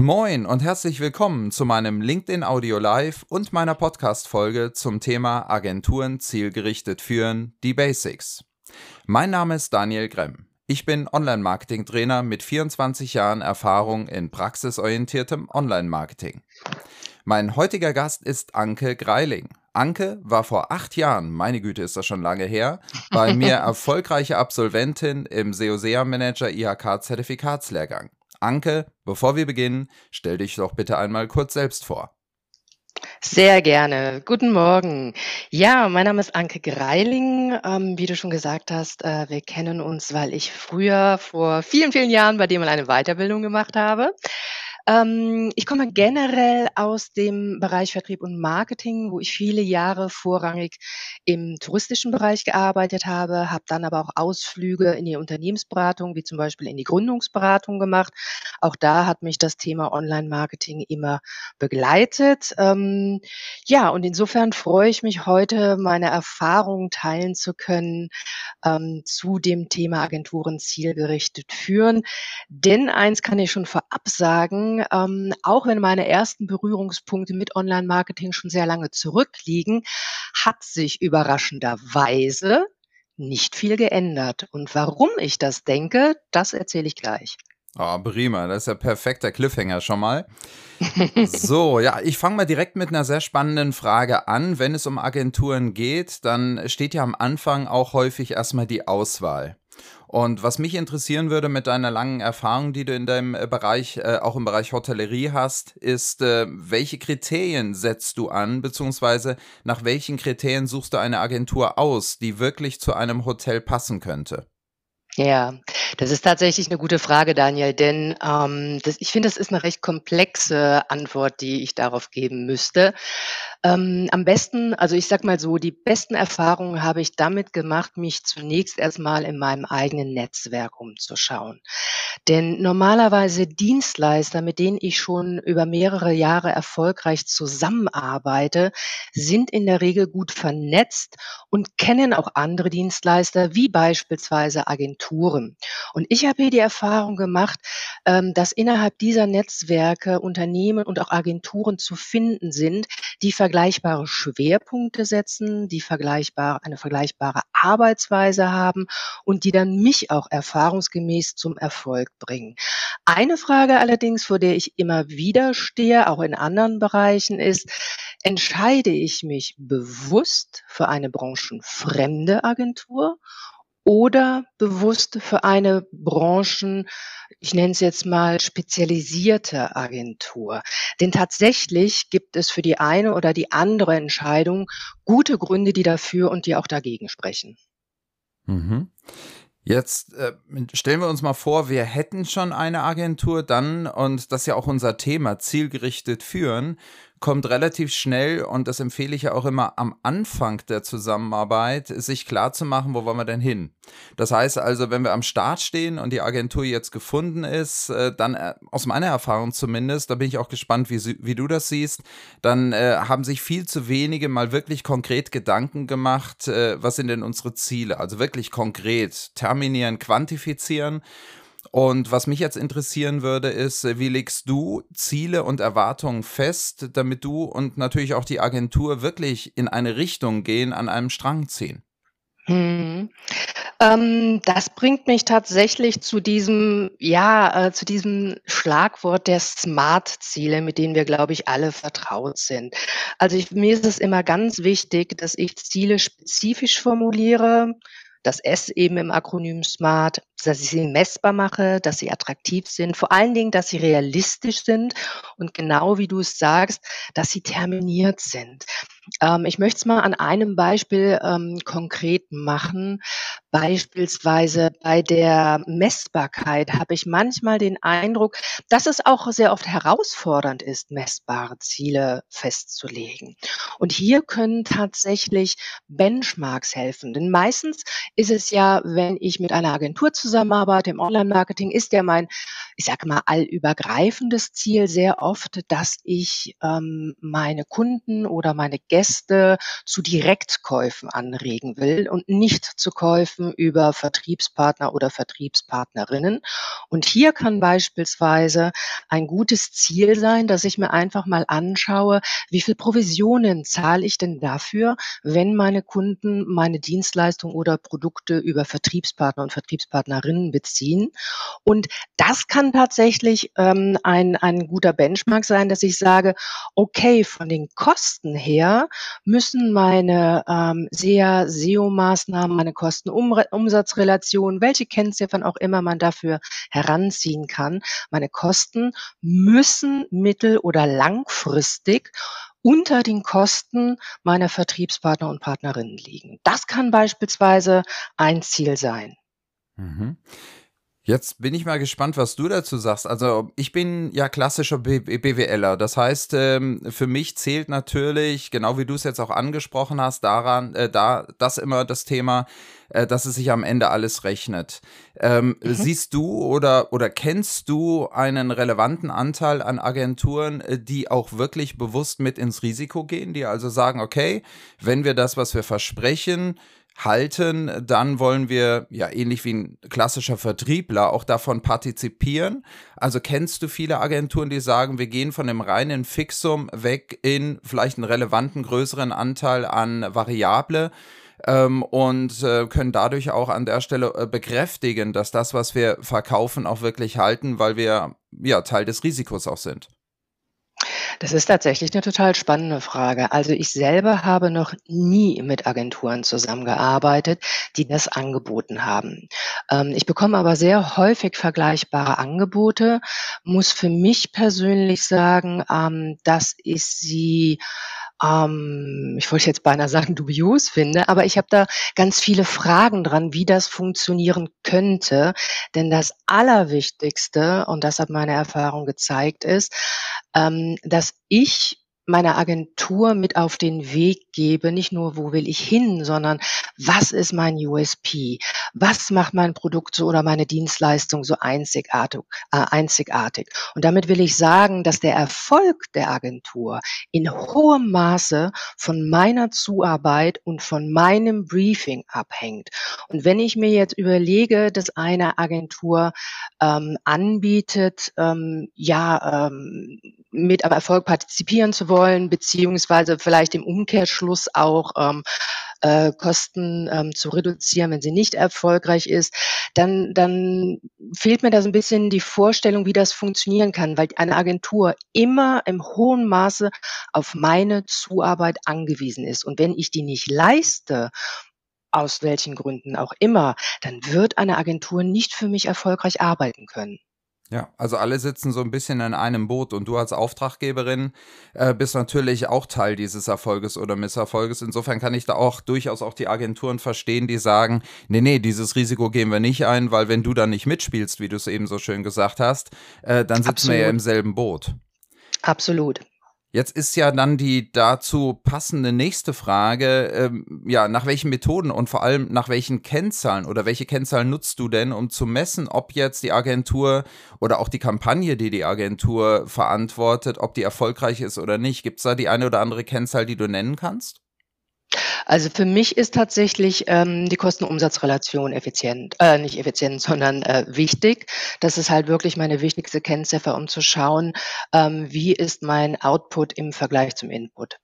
Moin und herzlich willkommen zu meinem LinkedIn Audio Live und meiner Podcast-Folge zum Thema Agenturen zielgerichtet führen, die Basics. Mein Name ist Daniel Gremm. Ich bin Online-Marketing-Trainer mit 24 Jahren Erfahrung in praxisorientiertem Online-Marketing. Mein heutiger Gast ist Anke Greiling. Anke war vor acht Jahren, meine Güte, ist das schon lange her, bei mir erfolgreiche Absolventin im SEO-SEA Manager IHK Zertifikatslehrgang. Anke, bevor wir beginnen, stell dich doch bitte einmal kurz selbst vor. Sehr gerne. Guten Morgen. Ja, mein Name ist Anke Greiling. Ähm, wie du schon gesagt hast, äh, wir kennen uns, weil ich früher vor vielen, vielen Jahren bei dir mal eine Weiterbildung gemacht habe. Ähm, ich komme generell aus dem Bereich Vertrieb und Marketing, wo ich viele Jahre vorrangig im touristischen Bereich gearbeitet habe, habe dann aber auch Ausflüge in die Unternehmensberatung, wie zum Beispiel in die Gründungsberatung gemacht. Auch da hat mich das Thema Online-Marketing immer begleitet. Ähm, ja, und insofern freue ich mich heute, meine Erfahrungen teilen zu können ähm, zu dem Thema Agenturen zielgerichtet führen. Denn eins kann ich schon vorab sagen, ähm, auch wenn meine ersten Berührungspunkte mit Online-Marketing schon sehr lange zurückliegen, hat sich überraschenderweise nicht viel geändert. Und warum ich das denke, das erzähle ich gleich. Oh, prima, das ist ja perfekter Cliffhanger schon mal. so, ja, ich fange mal direkt mit einer sehr spannenden Frage an. Wenn es um Agenturen geht, dann steht ja am Anfang auch häufig erstmal die Auswahl. Und was mich interessieren würde mit deiner langen Erfahrung, die du in deinem äh, Bereich, äh, auch im Bereich Hotellerie hast, ist, äh, welche Kriterien setzt du an, beziehungsweise nach welchen Kriterien suchst du eine Agentur aus, die wirklich zu einem Hotel passen könnte? Ja, das ist tatsächlich eine gute Frage, Daniel, denn ähm, das, ich finde, das ist eine recht komplexe Antwort, die ich darauf geben müsste. Ähm, am besten, also ich sag mal so, die besten Erfahrungen habe ich damit gemacht, mich zunächst erstmal in meinem eigenen Netzwerk umzuschauen. Denn normalerweise Dienstleister, mit denen ich schon über mehrere Jahre erfolgreich zusammenarbeite, sind in der Regel gut vernetzt und kennen auch andere Dienstleister, wie beispielsweise Agenturen. Und ich habe hier die Erfahrung gemacht, ähm, dass innerhalb dieser Netzwerke Unternehmen und auch Agenturen zu finden sind, die vergleichbare Schwerpunkte setzen, die vergleichbar, eine vergleichbare Arbeitsweise haben und die dann mich auch erfahrungsgemäß zum Erfolg bringen. Eine Frage allerdings, vor der ich immer wieder stehe, auch in anderen Bereichen, ist, entscheide ich mich bewusst für eine branchenfremde Agentur oder bewusst für eine Branchen, ich nenne es jetzt mal spezialisierte Agentur. Denn tatsächlich gibt es für die eine oder die andere Entscheidung gute Gründe, die dafür und die auch dagegen sprechen. Mhm. Jetzt äh, stellen wir uns mal vor, wir hätten schon eine Agentur dann, und das ist ja auch unser Thema, zielgerichtet führen, kommt relativ schnell, und das empfehle ich ja auch immer am Anfang der Zusammenarbeit, sich klar zu machen, wo wollen wir denn hin. Das heißt also, wenn wir am Start stehen und die Agentur jetzt gefunden ist, äh, dann äh, aus meiner Erfahrung zumindest, da bin ich auch gespannt, wie, wie du das siehst, dann äh, haben sich viel zu wenige mal wirklich konkret Gedanken gemacht, äh, was sind denn unsere Ziele, also wirklich konkret terminieren, quantifizieren und was mich jetzt interessieren würde, ist, wie legst du Ziele und Erwartungen fest, damit du und natürlich auch die Agentur wirklich in eine Richtung gehen, an einem Strang ziehen? Hm. Ähm, das bringt mich tatsächlich zu diesem, ja, äh, zu diesem Schlagwort der Smart-Ziele, mit denen wir, glaube ich, alle vertraut sind. Also ich, mir ist es immer ganz wichtig, dass ich Ziele spezifisch formuliere, das S eben im Akronym SMART, dass ich sie messbar mache, dass sie attraktiv sind, vor allen Dingen, dass sie realistisch sind und genau wie du es sagst, dass sie terminiert sind. Ähm, ich möchte es mal an einem Beispiel ähm, konkret machen. Beispielsweise bei der Messbarkeit habe ich manchmal den Eindruck, dass es auch sehr oft herausfordernd ist, messbare Ziele festzulegen. Und hier können tatsächlich Benchmarks helfen. Denn meistens ist es ja, wenn ich mit einer Agentur zusammenarbeite, zusammenarbeite im Online-Marketing, ist ja mein, ich sage mal, allübergreifendes Ziel sehr oft, dass ich ähm, meine Kunden oder meine Gäste zu Direktkäufen anregen will und nicht zu Käufen über Vertriebspartner oder Vertriebspartnerinnen. Und hier kann beispielsweise ein gutes Ziel sein, dass ich mir einfach mal anschaue, wie viel Provisionen zahle ich denn dafür, wenn meine Kunden meine Dienstleistung oder Produkte über Vertriebspartner und Vertriebspartnerinnen beziehen. Und das kann tatsächlich ähm, ein, ein guter Benchmark sein, dass ich sage, okay, von den Kosten her müssen meine ähm, sehr SEO-Maßnahmen, meine Kosten-Umsatzrelation, welche Kennziffern auch immer man dafür heranziehen kann, meine Kosten müssen mittel- oder langfristig unter den Kosten meiner Vertriebspartner und Partnerinnen liegen. Das kann beispielsweise ein Ziel sein. Mhm. Jetzt bin ich mal gespannt, was du dazu sagst. Also ich bin ja klassischer BWLer. Das heißt, ähm, für mich zählt natürlich, genau wie du es jetzt auch angesprochen hast, daran, äh, da das immer das Thema, äh, dass es sich am Ende alles rechnet. Ähm, mhm. Siehst du oder, oder kennst du einen relevanten Anteil an Agenturen, äh, die auch wirklich bewusst mit ins Risiko gehen, die also sagen, okay, wenn wir das, was wir versprechen, halten, dann wollen wir ja ähnlich wie ein klassischer Vertriebler auch davon partizipieren. Also kennst du viele Agenturen, die sagen, wir gehen von dem reinen Fixum weg in vielleicht einen relevanten größeren Anteil an Variable ähm, und äh, können dadurch auch an der Stelle äh, bekräftigen, dass das, was wir verkaufen, auch wirklich halten, weil wir ja Teil des Risikos auch sind. Das ist tatsächlich eine total spannende Frage. Also, ich selber habe noch nie mit Agenturen zusammengearbeitet, die das angeboten haben. Ähm, ich bekomme aber sehr häufig vergleichbare Angebote, muss für mich persönlich sagen, ähm, dass ich sie ähm, ich wollte jetzt beinahe sagen, dubios finde, aber ich habe da ganz viele Fragen dran, wie das funktionieren könnte. Denn das Allerwichtigste, und das hat meine Erfahrung gezeigt, ist, ähm, dass ich meiner Agentur mit auf den Weg gebe, nicht nur, wo will ich hin, sondern was ist mein USP? Was macht mein Produkt so oder meine Dienstleistung so einzigartig? Äh, einzigartig? Und damit will ich sagen, dass der Erfolg der Agentur in hohem Maße von meiner Zuarbeit und von meinem Briefing abhängt. Und wenn ich mir jetzt überlege, dass eine Agentur ähm, anbietet, ähm, ja, ähm, mit am Erfolg partizipieren zu wollen, beziehungsweise vielleicht im Umkehrschluss auch ähm, äh, Kosten ähm, zu reduzieren, wenn sie nicht erfolgreich ist, dann, dann fehlt mir da ein bisschen die Vorstellung, wie das funktionieren kann, weil eine Agentur immer im hohen Maße auf meine Zuarbeit angewiesen ist. Und wenn ich die nicht leiste, aus welchen Gründen auch immer, dann wird eine Agentur nicht für mich erfolgreich arbeiten können. Ja, also alle sitzen so ein bisschen in einem Boot und du als Auftraggeberin äh, bist natürlich auch Teil dieses Erfolges oder Misserfolges. Insofern kann ich da auch durchaus auch die Agenturen verstehen, die sagen, nee, nee, dieses Risiko gehen wir nicht ein, weil wenn du dann nicht mitspielst, wie du es eben so schön gesagt hast, äh, dann sitzen Absolut. wir ja im selben Boot. Absolut. Jetzt ist ja dann die dazu passende nächste Frage, ähm, ja, nach welchen Methoden und vor allem nach welchen Kennzahlen oder welche Kennzahlen nutzt du denn, um zu messen, ob jetzt die Agentur oder auch die Kampagne, die die Agentur verantwortet, ob die erfolgreich ist oder nicht? Gibt es da die eine oder andere Kennzahl, die du nennen kannst? Also für mich ist tatsächlich ähm, die Kosten-Umsatz-Relation effizient, äh, nicht effizient, sondern äh, wichtig. Das ist halt wirklich meine wichtigste Kennziffer, um zu schauen, ähm, wie ist mein Output im Vergleich zum Input.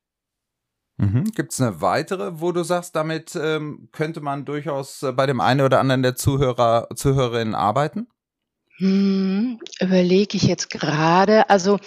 Mhm. Gibt es eine weitere, wo du sagst, damit ähm, könnte man durchaus äh, bei dem einen oder anderen der Zuhörer, Zuhörerinnen arbeiten? Hm, überlege ich jetzt gerade. Also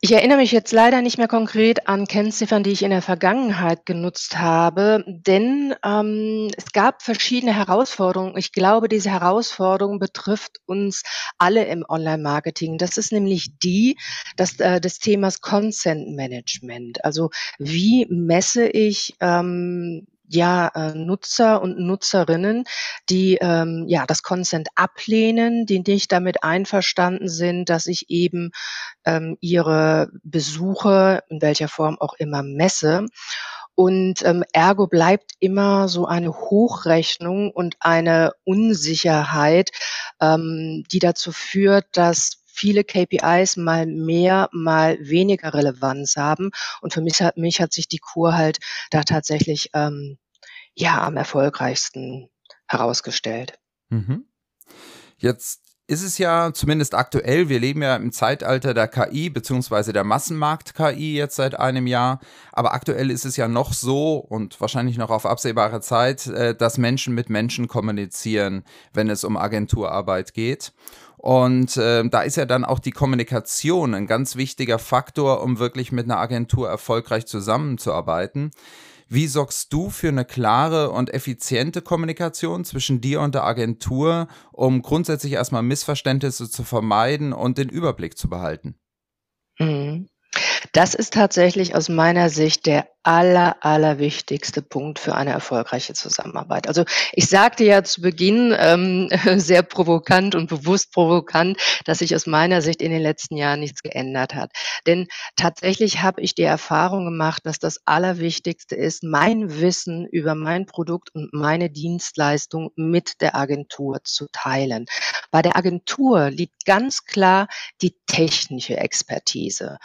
ich erinnere mich jetzt leider nicht mehr konkret an Kennziffern, die ich in der Vergangenheit genutzt habe, denn ähm, es gab verschiedene Herausforderungen. Ich glaube, diese Herausforderung betrifft uns alle im Online-Marketing. Das ist nämlich die dass, äh, des Themas Consent Management. Also wie messe ich ähm, ja, äh, Nutzer und Nutzerinnen, die ähm, ja das Consent ablehnen, die nicht damit einverstanden sind, dass ich eben ähm, ihre Besuche in welcher Form auch immer messe. Und ähm, ergo bleibt immer so eine Hochrechnung und eine Unsicherheit, ähm, die dazu führt, dass viele KPIs mal mehr, mal weniger Relevanz haben. Und für mich hat, mich hat sich die Kur halt da tatsächlich ähm, ja am erfolgreichsten herausgestellt. Mhm. Jetzt ist es ja zumindest aktuell, wir leben ja im Zeitalter der KI beziehungsweise der Massenmarkt-KI jetzt seit einem Jahr, aber aktuell ist es ja noch so und wahrscheinlich noch auf absehbare Zeit, äh, dass Menschen mit Menschen kommunizieren, wenn es um Agenturarbeit geht. Und äh, da ist ja dann auch die Kommunikation ein ganz wichtiger Faktor, um wirklich mit einer Agentur erfolgreich zusammenzuarbeiten. Wie sorgst du für eine klare und effiziente Kommunikation zwischen dir und der Agentur, um grundsätzlich erstmal Missverständnisse zu vermeiden und den Überblick zu behalten? Mhm. Das ist tatsächlich aus meiner Sicht der aller, allerwichtigste Punkt für eine erfolgreiche Zusammenarbeit. Also ich sagte ja zu Beginn ähm, sehr provokant und bewusst provokant, dass sich aus meiner Sicht in den letzten Jahren nichts geändert hat. Denn tatsächlich habe ich die Erfahrung gemacht, dass das Allerwichtigste ist, mein Wissen über mein Produkt und meine Dienstleistung mit der Agentur zu teilen. Bei der Agentur liegt ganz klar die technische Expertise.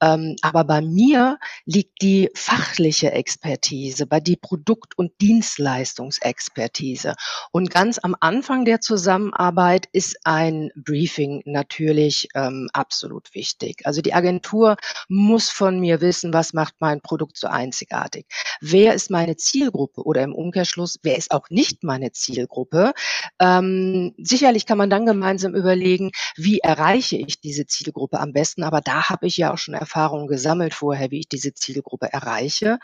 Ähm, aber bei mir liegt die fachliche Expertise, bei die Produkt- und Dienstleistungsexpertise. Und ganz am Anfang der Zusammenarbeit ist ein Briefing natürlich ähm, absolut wichtig. Also die Agentur muss von mir wissen, was macht mein Produkt so einzigartig. Wer ist meine Zielgruppe oder im Umkehrschluss, wer ist auch nicht meine Zielgruppe? Ähm, sicherlich kann man dann gemeinsam überlegen, wie erreiche ich diese Zielgruppe am besten. Aber da habe ich ja auch schon Erfahrungen gesammelt vorher, wie ich diese Zielgruppe erreiche.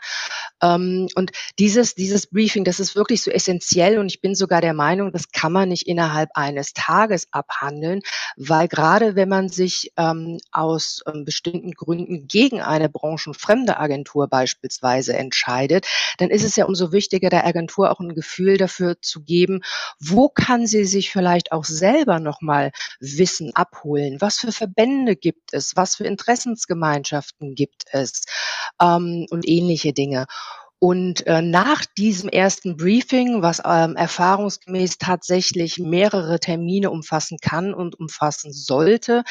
Ähm, und dieses, dieses Briefing, das ist wirklich so essentiell und ich bin sogar der Meinung, das kann man nicht innerhalb eines Tages abhandeln, weil gerade wenn man sich ähm, aus ähm, bestimmten Gründen gegen eine branchenfremde Agentur beispielsweise entscheidet, dann ist es ja umso wichtiger, der Agentur auch ein Gefühl dafür zu geben, wo kann sie sich vielleicht auch selber nochmal Wissen abholen? Was für Verbände gibt es? Was für Interessensgemeinschaften gibt es? Ähm, und ähnliche Dinge. Und äh, nach diesem ersten Briefing, was ähm, erfahrungsgemäß tatsächlich mehrere Termine umfassen kann und umfassen sollte,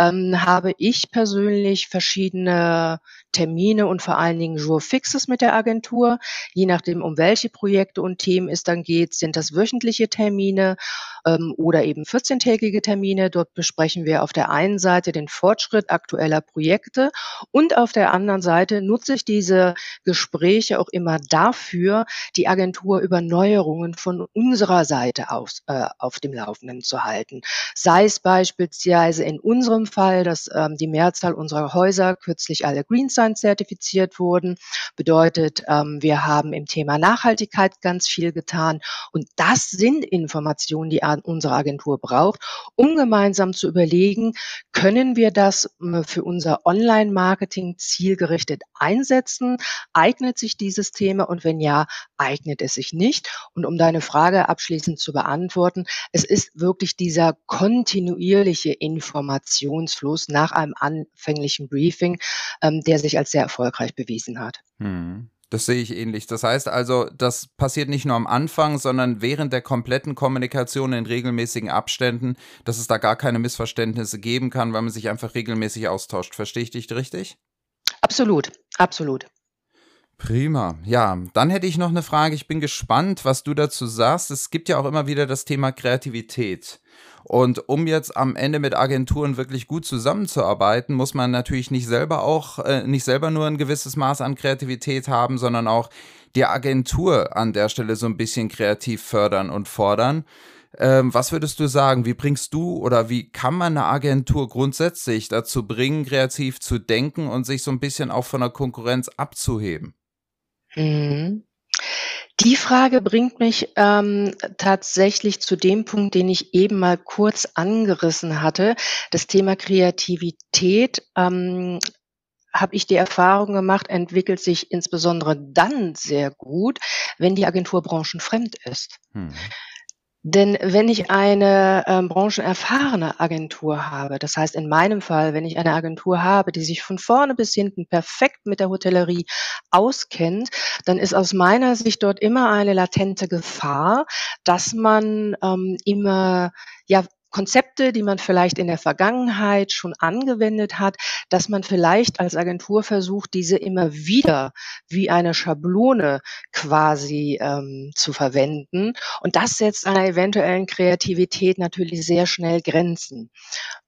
ähm, habe ich persönlich verschiedene Termine und vor allen Dingen Jour fixes mit der Agentur. Je nachdem, um welche Projekte und Themen es dann geht, sind das wöchentliche Termine ähm, oder eben 14-tägige Termine. Dort besprechen wir auf der einen Seite den Fortschritt aktueller Projekte und auf der anderen Seite nutze ich diese Gespräche auch immer dafür, die Agentur über Neuerungen von unserer Seite aus, äh, auf dem Laufenden zu halten. Sei es beispielsweise in unserem Fall, dass ähm, die Mehrzahl unserer Häuser kürzlich alle Green Sign zertifiziert wurden. Bedeutet, ähm, wir haben im Thema Nachhaltigkeit ganz viel getan. Und das sind Informationen, die unsere Agentur braucht, um gemeinsam zu überlegen, können wir das äh, für unser Online-Marketing zielgerichtet einsetzen? Eignet sich dieses Thema? Und wenn ja, eignet es sich nicht? Und um deine Frage abschließend zu beantworten, es ist wirklich dieser kontinuierliche Informationsfluss nach einem anfänglichen Briefing, ähm, der sich als sehr erfolgreich bewiesen hat. Hm. Das sehe ich ähnlich. Das heißt also, das passiert nicht nur am Anfang, sondern während der kompletten Kommunikation in regelmäßigen Abständen, dass es da gar keine Missverständnisse geben kann, weil man sich einfach regelmäßig austauscht. Verstehe ich dich richtig? Absolut, absolut. Prima. Ja, dann hätte ich noch eine Frage. Ich bin gespannt, was du dazu sagst. Es gibt ja auch immer wieder das Thema Kreativität. Und um jetzt am Ende mit Agenturen wirklich gut zusammenzuarbeiten, muss man natürlich nicht selber auch, äh, nicht selber nur ein gewisses Maß an Kreativität haben, sondern auch die Agentur an der Stelle so ein bisschen kreativ fördern und fordern. Ähm, was würdest du sagen? Wie bringst du oder wie kann man eine Agentur grundsätzlich dazu bringen, kreativ zu denken und sich so ein bisschen auch von der Konkurrenz abzuheben? Mhm. Die Frage bringt mich ähm, tatsächlich zu dem Punkt, den ich eben mal kurz angerissen hatte. Das Thema Kreativität ähm, habe ich die Erfahrung gemacht, entwickelt sich insbesondere dann sehr gut, wenn die Agentur branchenfremd ist. Hm. Denn wenn ich eine ähm, branchenerfahrene Agentur habe, das heißt in meinem Fall, wenn ich eine Agentur habe, die sich von vorne bis hinten perfekt mit der Hotellerie auskennt, dann ist aus meiner Sicht dort immer eine latente Gefahr, dass man ähm, immer ja Konzepte, die man vielleicht in der Vergangenheit schon angewendet hat, dass man vielleicht als Agentur versucht, diese immer wieder wie eine Schablone quasi ähm, zu verwenden. Und das setzt einer eventuellen Kreativität natürlich sehr schnell Grenzen.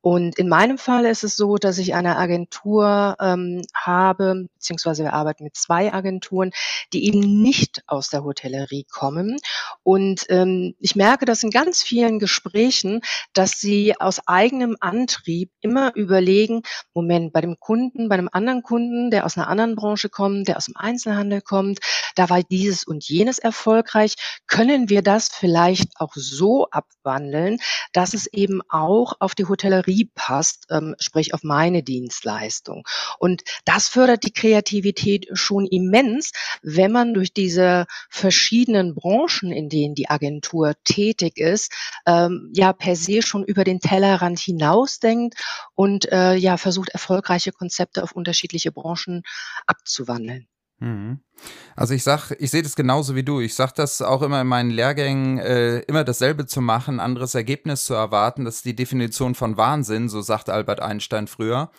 Und in meinem Fall ist es so, dass ich eine Agentur ähm, habe, beziehungsweise wir arbeiten mit zwei Agenturen, die eben nicht aus der Hotellerie kommen. Und ähm, ich merke das in ganz vielen Gesprächen, dass sie aus eigenem Antrieb immer überlegen, Moment, bei dem Kunden, bei einem anderen Kunden, der aus einer anderen Branche kommt, der aus dem Einzelhandel kommt, da war dieses und jenes erfolgreich, können wir das vielleicht auch so abwandeln, dass es eben auch auf die Hotellerie passt, ähm, sprich auf meine Dienstleistung. Und das fördert die Kreativität schon immens, wenn man durch diese verschiedenen Branchen, in denen die Agentur tätig ist, ähm, ja per se schon über den Tellerrand hinausdenkt und äh, ja versucht, erfolgreiche Konzepte auf unterschiedliche Branchen abzuwandeln. Mhm. Also ich sag, ich sehe das genauso wie du. Ich sage das auch immer in meinen Lehrgängen, äh, immer dasselbe zu machen, anderes Ergebnis zu erwarten. Das ist die Definition von Wahnsinn, so sagt Albert Einstein früher.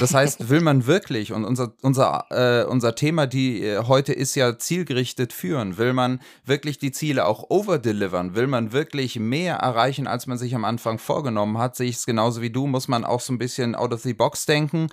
Das heißt, will man wirklich, und unser, unser, äh, unser Thema, die äh, heute ist ja zielgerichtet führen, will man wirklich die Ziele auch overdelivern, will man wirklich mehr erreichen, als man sich am Anfang vorgenommen hat, sehe ich es genauso wie du, muss man auch so ein bisschen out of the box denken.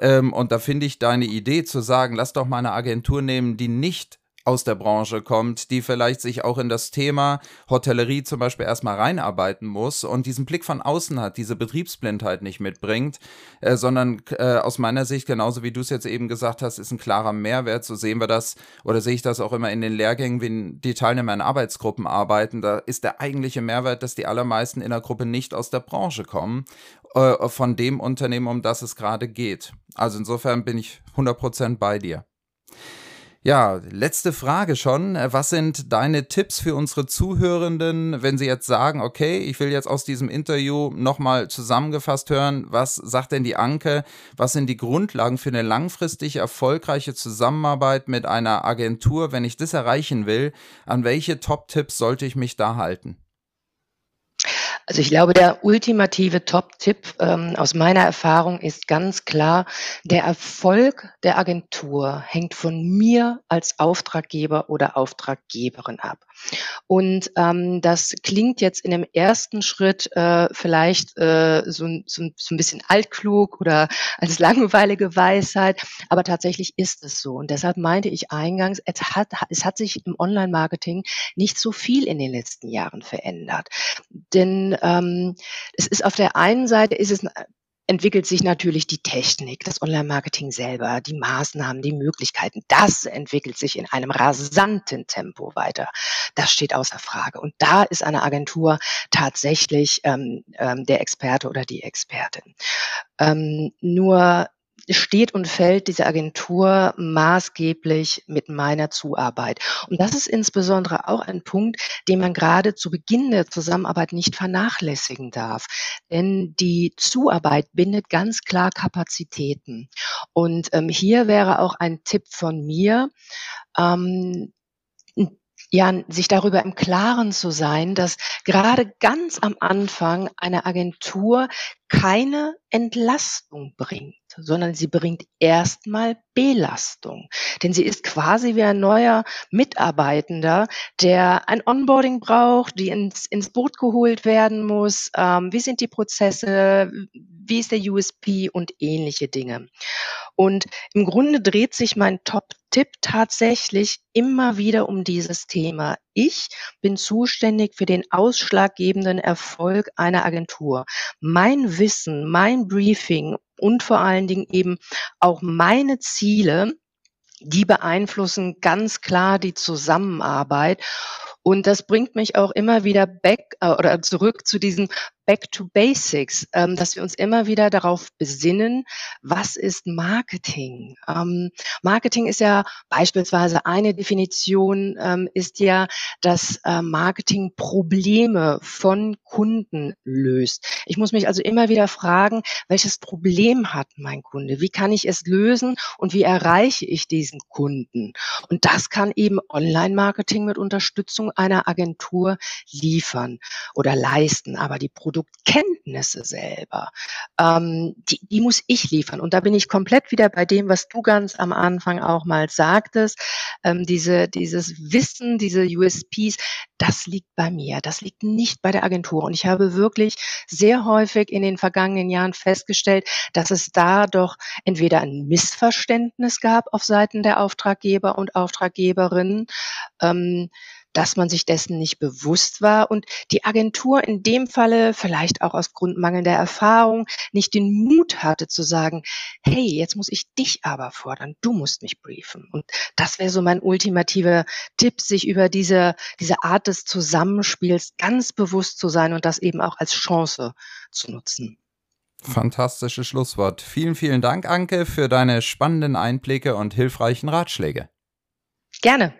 Ähm, und da finde ich deine Idee zu sagen, lass doch mal eine Agentur nehmen, die nicht aus der Branche kommt, die vielleicht sich auch in das Thema Hotellerie zum Beispiel erstmal reinarbeiten muss und diesen Blick von außen hat, diese Betriebsblindheit nicht mitbringt, äh, sondern äh, aus meiner Sicht, genauso wie du es jetzt eben gesagt hast, ist ein klarer Mehrwert. So sehen wir das oder sehe ich das auch immer in den Lehrgängen, wenn die Teilnehmer in Arbeitsgruppen arbeiten. Da ist der eigentliche Mehrwert, dass die allermeisten in der Gruppe nicht aus der Branche kommen äh, von dem Unternehmen, um das es gerade geht. Also insofern bin ich 100% bei dir. Ja, letzte Frage schon. Was sind deine Tipps für unsere Zuhörenden, wenn sie jetzt sagen, okay, ich will jetzt aus diesem Interview nochmal zusammengefasst hören, was sagt denn die Anke? Was sind die Grundlagen für eine langfristig erfolgreiche Zusammenarbeit mit einer Agentur, wenn ich das erreichen will? An welche Top-Tipps sollte ich mich da halten? Also ich glaube, der ultimative Top-Tipp ähm, aus meiner Erfahrung ist ganz klar, der Erfolg der Agentur hängt von mir als Auftraggeber oder Auftraggeberin ab. Und ähm, das klingt jetzt in dem ersten Schritt äh, vielleicht äh, so, so, so ein bisschen altklug oder als langweilige Weisheit, aber tatsächlich ist es so. Und deshalb meinte ich eingangs, es hat, es hat sich im Online-Marketing nicht so viel in den letzten Jahren verändert. Denn ähm, es ist auf der einen Seite ist es entwickelt sich natürlich die Technik, das Online-Marketing selber, die Maßnahmen, die Möglichkeiten. Das entwickelt sich in einem rasanten Tempo weiter. Das steht außer Frage. Und da ist eine Agentur tatsächlich ähm, ähm, der Experte oder die Expertin. Ähm, nur steht und fällt diese Agentur maßgeblich mit meiner Zuarbeit. Und das ist insbesondere auch ein Punkt, den man gerade zu Beginn der Zusammenarbeit nicht vernachlässigen darf. Denn die Zuarbeit bindet ganz klar Kapazitäten. Und ähm, hier wäre auch ein Tipp von mir, ähm, ja, sich darüber im Klaren zu sein, dass gerade ganz am Anfang eine Agentur keine Entlastung bringt, sondern sie bringt erstmal Belastung. Denn sie ist quasi wie ein neuer Mitarbeitender, der ein Onboarding braucht, die ins, ins Boot geholt werden muss. Ähm, wie sind die Prozesse? Wie ist der USP und ähnliche Dinge? Und im Grunde dreht sich mein Top-Tipp tatsächlich immer wieder um dieses Thema. Ich bin zuständig für den ausschlaggebenden Erfolg einer Agentur. Mein Wissen, mein Briefing und vor allen Dingen eben auch meine Ziele, die beeinflussen ganz klar die Zusammenarbeit. Und das bringt mich auch immer wieder back äh, oder zurück zu diesem back to basics, ähm, dass wir uns immer wieder darauf besinnen, was ist Marketing? Ähm, Marketing ist ja beispielsweise eine Definition, ähm, ist ja, dass äh, Marketing Probleme von Kunden löst. Ich muss mich also immer wieder fragen, welches Problem hat mein Kunde? Wie kann ich es lösen und wie erreiche ich diesen Kunden? Und das kann eben Online-Marketing mit Unterstützung einer Agentur liefern oder leisten. Aber die Produktkenntnisse selber, ähm, die, die muss ich liefern. Und da bin ich komplett wieder bei dem, was du ganz am Anfang auch mal sagtest. Ähm, diese, dieses Wissen, diese USPs, das liegt bei mir. Das liegt nicht bei der Agentur. Und ich habe wirklich sehr häufig in den vergangenen Jahren festgestellt, dass es da doch entweder ein Missverständnis gab auf Seiten der Auftraggeber und Auftraggeberinnen, ähm, dass man sich dessen nicht bewusst war und die Agentur in dem Falle vielleicht auch aus Grund mangelnder Erfahrung nicht den Mut hatte zu sagen, hey, jetzt muss ich dich aber fordern, du musst mich briefen. Und das wäre so mein ultimativer Tipp, sich über diese, diese Art des Zusammenspiels ganz bewusst zu sein und das eben auch als Chance zu nutzen. Fantastisches Schlusswort. Vielen, vielen Dank, Anke, für deine spannenden Einblicke und hilfreichen Ratschläge. Gerne.